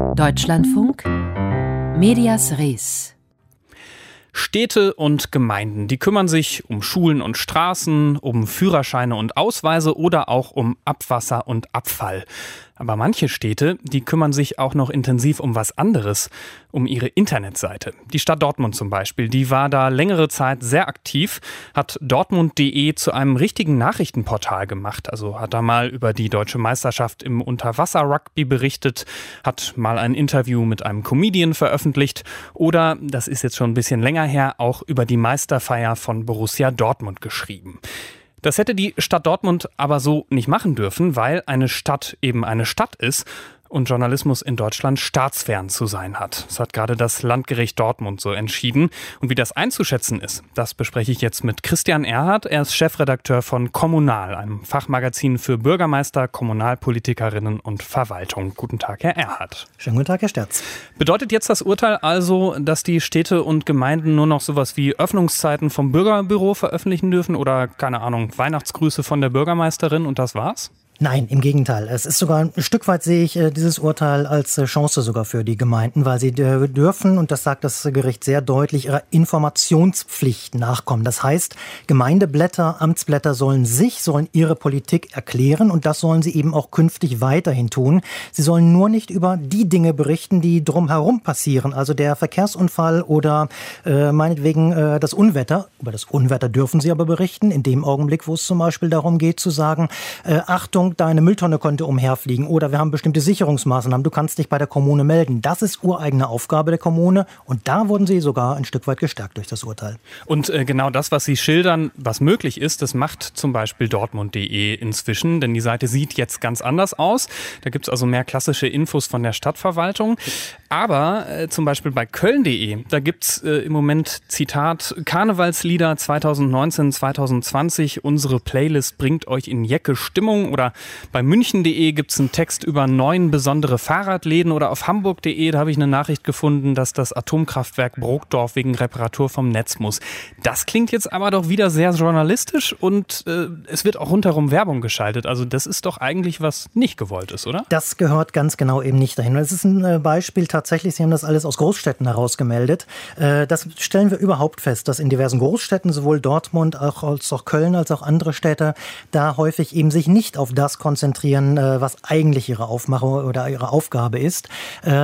Deutschlandfunk Medias Res Städte und Gemeinden, die kümmern sich um Schulen und Straßen, um Führerscheine und Ausweise oder auch um Abwasser und Abfall. Aber manche Städte, die kümmern sich auch noch intensiv um was anderes, um ihre Internetseite. Die Stadt Dortmund zum Beispiel, die war da längere Zeit sehr aktiv, hat dortmund.de zu einem richtigen Nachrichtenportal gemacht. Also hat da mal über die deutsche Meisterschaft im Unterwasser-Rugby berichtet, hat mal ein Interview mit einem Comedian veröffentlicht oder, das ist jetzt schon ein bisschen länger her, auch über die Meisterfeier von Borussia Dortmund geschrieben. Das hätte die Stadt Dortmund aber so nicht machen dürfen, weil eine Stadt eben eine Stadt ist und Journalismus in Deutschland staatsfern zu sein hat. Das hat gerade das Landgericht Dortmund so entschieden. Und wie das einzuschätzen ist, das bespreche ich jetzt mit Christian Erhardt. Er ist Chefredakteur von Kommunal, einem Fachmagazin für Bürgermeister, Kommunalpolitikerinnen und Verwaltung. Guten Tag, Herr Erhardt. Schönen guten Tag, Herr Sterz. Bedeutet jetzt das Urteil also, dass die Städte und Gemeinden nur noch sowas wie Öffnungszeiten vom Bürgerbüro veröffentlichen dürfen oder, keine Ahnung, Weihnachtsgrüße von der Bürgermeisterin und das war's? Nein, im Gegenteil. Es ist sogar ein Stück weit sehe ich äh, dieses Urteil als äh, Chance sogar für die Gemeinden, weil sie äh, dürfen, und das sagt das Gericht sehr deutlich, ihrer Informationspflicht nachkommen. Das heißt, Gemeindeblätter, Amtsblätter sollen sich, sollen ihre Politik erklären und das sollen sie eben auch künftig weiterhin tun. Sie sollen nur nicht über die Dinge berichten, die drumherum passieren, also der Verkehrsunfall oder äh, meinetwegen äh, das Unwetter. Über das Unwetter dürfen sie aber berichten, in dem Augenblick, wo es zum Beispiel darum geht zu sagen, äh, Achtung, deine Mülltonne konnte umherfliegen oder wir haben bestimmte Sicherungsmaßnahmen, du kannst dich bei der Kommune melden. Das ist ureigene Aufgabe der Kommune und da wurden sie sogar ein Stück weit gestärkt durch das Urteil. Und äh, genau das, was Sie schildern, was möglich ist, das macht zum Beispiel dortmund.de inzwischen, denn die Seite sieht jetzt ganz anders aus. Da gibt es also mehr klassische Infos von der Stadtverwaltung. Aber äh, zum Beispiel bei Köln.de, da gibt es äh, im Moment Zitat Karnevalslieder 2019, 2020, unsere Playlist bringt euch in Jecke Stimmung oder bei München.de gibt es einen Text über neun besondere Fahrradläden oder auf Hamburg.de, da habe ich eine Nachricht gefunden, dass das Atomkraftwerk Brokdorf wegen Reparatur vom Netz muss. Das klingt jetzt aber doch wieder sehr journalistisch und äh, es wird auch rundherum Werbung geschaltet. Also das ist doch eigentlich was nicht gewollt ist, oder? Das gehört ganz genau eben nicht dahin. Es ist ein äh, Beispiel tatsächlich, Sie haben das alles aus Großstädten heraus gemeldet. Äh, das stellen wir überhaupt fest, dass in diversen Großstädten, sowohl Dortmund als auch Köln als auch andere Städte, da häufig eben sich nicht auf das konzentrieren, äh, was eigentlich ihre Aufmachung oder ihre Aufgabe ist.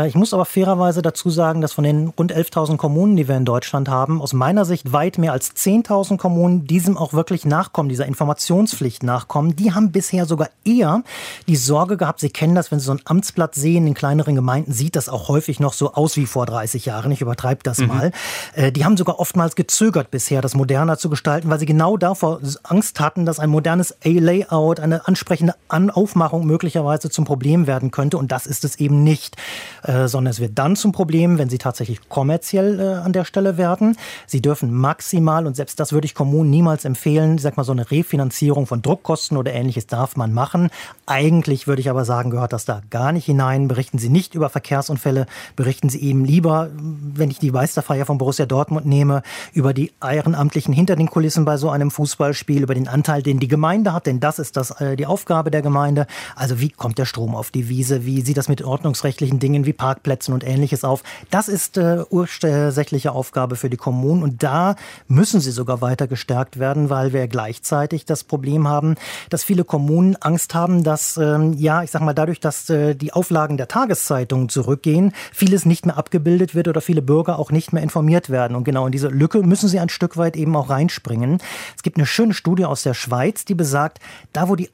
Ich muss aber fairerweise dazu sagen, dass von den rund 11.000 Kommunen, die wir in Deutschland haben, aus meiner Sicht weit mehr als 10.000 Kommunen diesem auch wirklich nachkommen, dieser Informationspflicht nachkommen. Die haben bisher sogar eher die Sorge gehabt, Sie kennen das, wenn Sie so ein Amtsblatt sehen, in kleineren Gemeinden sieht das auch häufig häufig noch so aus wie vor 30 Jahren. Ich übertreibe das mhm. mal. Äh, die haben sogar oftmals gezögert bisher, das moderner zu gestalten, weil sie genau davor Angst hatten, dass ein modernes A-Layout, eine ansprechende An Aufmachung möglicherweise zum Problem werden könnte. Und das ist es eben nicht, äh, sondern es wird dann zum Problem, wenn sie tatsächlich kommerziell äh, an der Stelle werden. Sie dürfen maximal, und selbst das würde ich Kommunen niemals empfehlen, ich sag mal so eine Refinanzierung von Druckkosten oder ähnliches darf man machen. Eigentlich würde ich aber sagen, gehört das da gar nicht hinein. Berichten Sie nicht über Verkehrsunfälle, berichten Sie eben lieber, wenn ich die Meisterfeier von Borussia Dortmund nehme, über die Ehrenamtlichen hinter den Kulissen bei so einem Fußballspiel, über den Anteil, den die Gemeinde hat, denn das ist das, äh, die Aufgabe der Gemeinde. Also wie kommt der Strom auf die Wiese? Wie sieht das mit ordnungsrechtlichen Dingen wie Parkplätzen und ähnliches auf? Das ist äh, ursächliche Aufgabe für die Kommunen und da müssen sie sogar weiter gestärkt werden, weil wir gleichzeitig das Problem haben, dass viele Kommunen Angst haben, dass, ähm, ja, ich sag mal, dadurch, dass äh, die Auflagen der Tageszeitungen zurückgehen, vieles nicht mehr abgebildet wird oder viele Bürger auch nicht mehr informiert werden. Und genau in diese Lücke müssen sie ein Stück weit eben auch reinspringen. Es gibt eine schöne Studie aus der Schweiz, die besagt, da wo die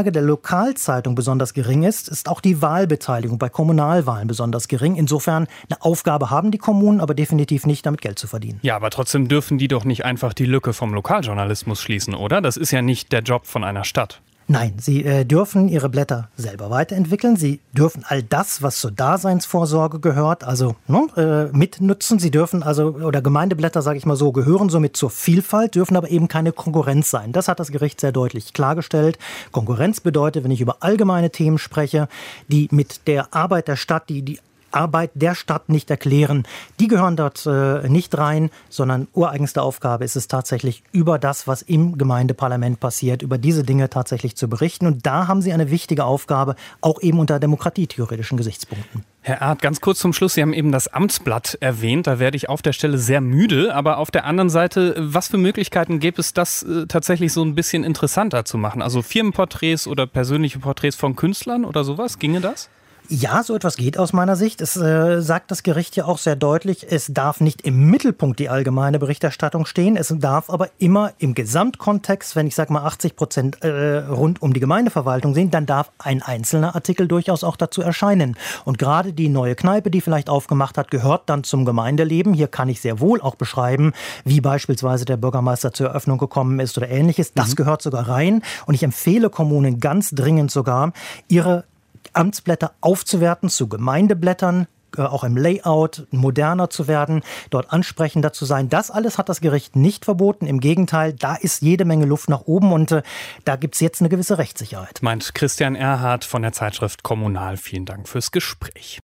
Auflage der Lokalzeitung besonders gering ist, ist auch die Wahlbeteiligung bei Kommunalwahlen besonders gering. Insofern eine Aufgabe haben die Kommunen, aber definitiv nicht damit Geld zu verdienen. Ja, aber trotzdem dürfen die doch nicht einfach die Lücke vom Lokaljournalismus schließen, oder? Das ist ja nicht der Job von einer Stadt. Nein, Sie äh, dürfen Ihre Blätter selber weiterentwickeln. Sie dürfen all das, was zur Daseinsvorsorge gehört, also ne, äh, mitnutzen. Sie dürfen also, oder Gemeindeblätter, sage ich mal so, gehören somit zur Vielfalt, dürfen aber eben keine Konkurrenz sein. Das hat das Gericht sehr deutlich klargestellt. Konkurrenz bedeutet, wenn ich über allgemeine Themen spreche, die mit der Arbeit der Stadt, die die Arbeit der Stadt nicht erklären. Die gehören dort äh, nicht rein, sondern ureigenste Aufgabe ist es tatsächlich, über das, was im Gemeindeparlament passiert, über diese Dinge tatsächlich zu berichten. Und da haben sie eine wichtige Aufgabe, auch eben unter demokratietheoretischen Gesichtspunkten. Herr Erd, ganz kurz zum Schluss. Sie haben eben das Amtsblatt erwähnt. Da werde ich auf der Stelle sehr müde. Aber auf der anderen Seite, was für Möglichkeiten gibt es, das äh, tatsächlich so ein bisschen interessanter zu machen? Also Firmenporträts oder persönliche Porträts von Künstlern oder sowas? Ginge das? Ja, so etwas geht aus meiner Sicht. Es äh, sagt das Gericht ja auch sehr deutlich, es darf nicht im Mittelpunkt die allgemeine Berichterstattung stehen. Es darf aber immer im Gesamtkontext, wenn ich sage mal 80 Prozent äh, rund um die Gemeindeverwaltung sind, dann darf ein einzelner Artikel durchaus auch dazu erscheinen. Und gerade die neue Kneipe, die vielleicht aufgemacht hat, gehört dann zum Gemeindeleben. Hier kann ich sehr wohl auch beschreiben, wie beispielsweise der Bürgermeister zur Eröffnung gekommen ist oder ähnliches. Das mhm. gehört sogar rein. Und ich empfehle Kommunen ganz dringend sogar, ihre Amtsblätter aufzuwerten zu Gemeindeblättern, äh, auch im Layout moderner zu werden, dort ansprechender zu sein. Das alles hat das Gericht nicht verboten. Im Gegenteil, da ist jede Menge Luft nach oben und äh, da gibt es jetzt eine gewisse Rechtssicherheit. Meint Christian Erhardt von der Zeitschrift Kommunal. Vielen Dank fürs Gespräch.